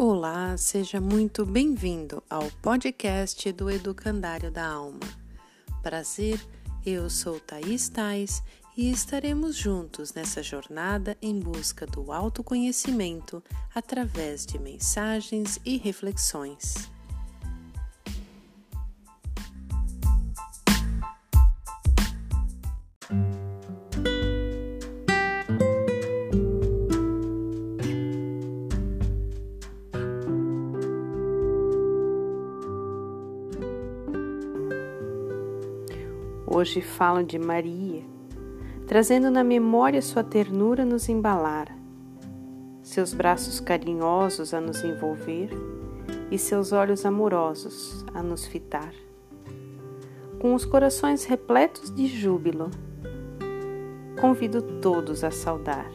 Olá, seja muito bem-vindo ao podcast do Educandário da Alma. Prazer, eu sou Thaís Tais e estaremos juntos nessa jornada em busca do autoconhecimento através de mensagens e reflexões. Hoje falo de Maria, trazendo na memória sua ternura nos embalar, seus braços carinhosos a nos envolver e seus olhos amorosos a nos fitar. Com os corações repletos de júbilo, convido todos a saudar.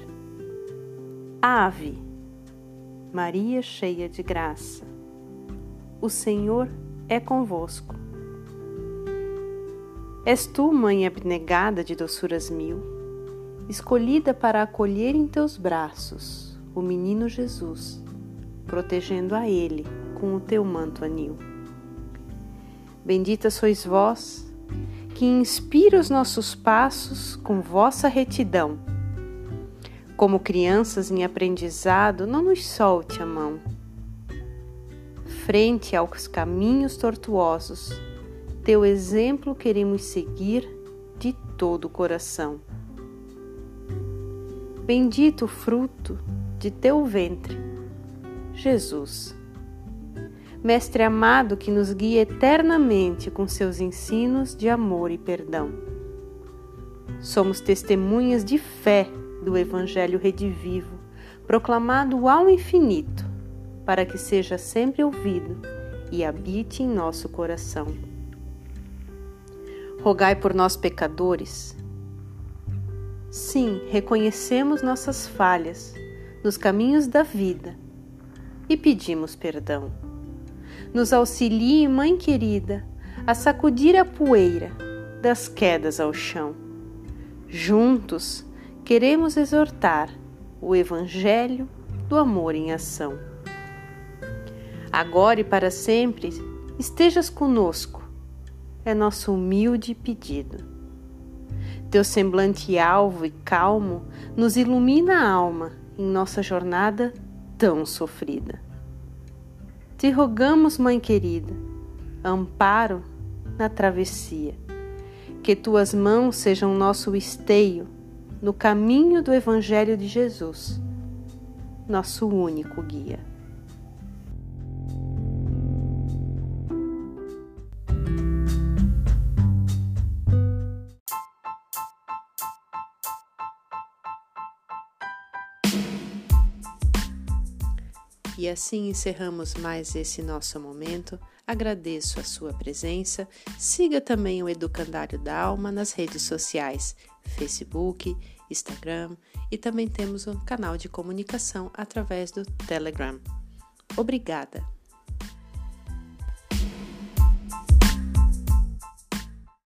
Ave, Maria cheia de graça, o Senhor é convosco. És tu, mãe abnegada de doçuras mil, escolhida para acolher em teus braços o menino Jesus, protegendo a ele com o teu manto anil. Bendita sois vós, que inspira os nossos passos com vossa retidão. Como crianças em aprendizado, não nos solte a mão. Frente aos caminhos tortuosos, teu exemplo queremos seguir de todo o coração. Bendito o fruto de teu ventre, Jesus. Mestre amado que nos guia eternamente com seus ensinos de amor e perdão. Somos testemunhas de fé do Evangelho redivivo, proclamado ao infinito, para que seja sempre ouvido e habite em nosso coração rogai por nós pecadores. Sim, reconhecemos nossas falhas nos caminhos da vida e pedimos perdão. Nos auxilie, Mãe querida, a sacudir a poeira das quedas ao chão. Juntos queremos exortar o Evangelho do amor em ação. Agora e para sempre estejas conosco é nosso humilde pedido. Teu semblante alvo e calmo nos ilumina a alma em nossa jornada tão sofrida. Te rogamos, Mãe querida, amparo na travessia, que tuas mãos sejam nosso esteio no caminho do Evangelho de Jesus, nosso único guia. E assim encerramos mais esse nosso momento. Agradeço a sua presença. Siga também o Educandário da Alma nas redes sociais, Facebook, Instagram e também temos um canal de comunicação através do Telegram. Obrigada!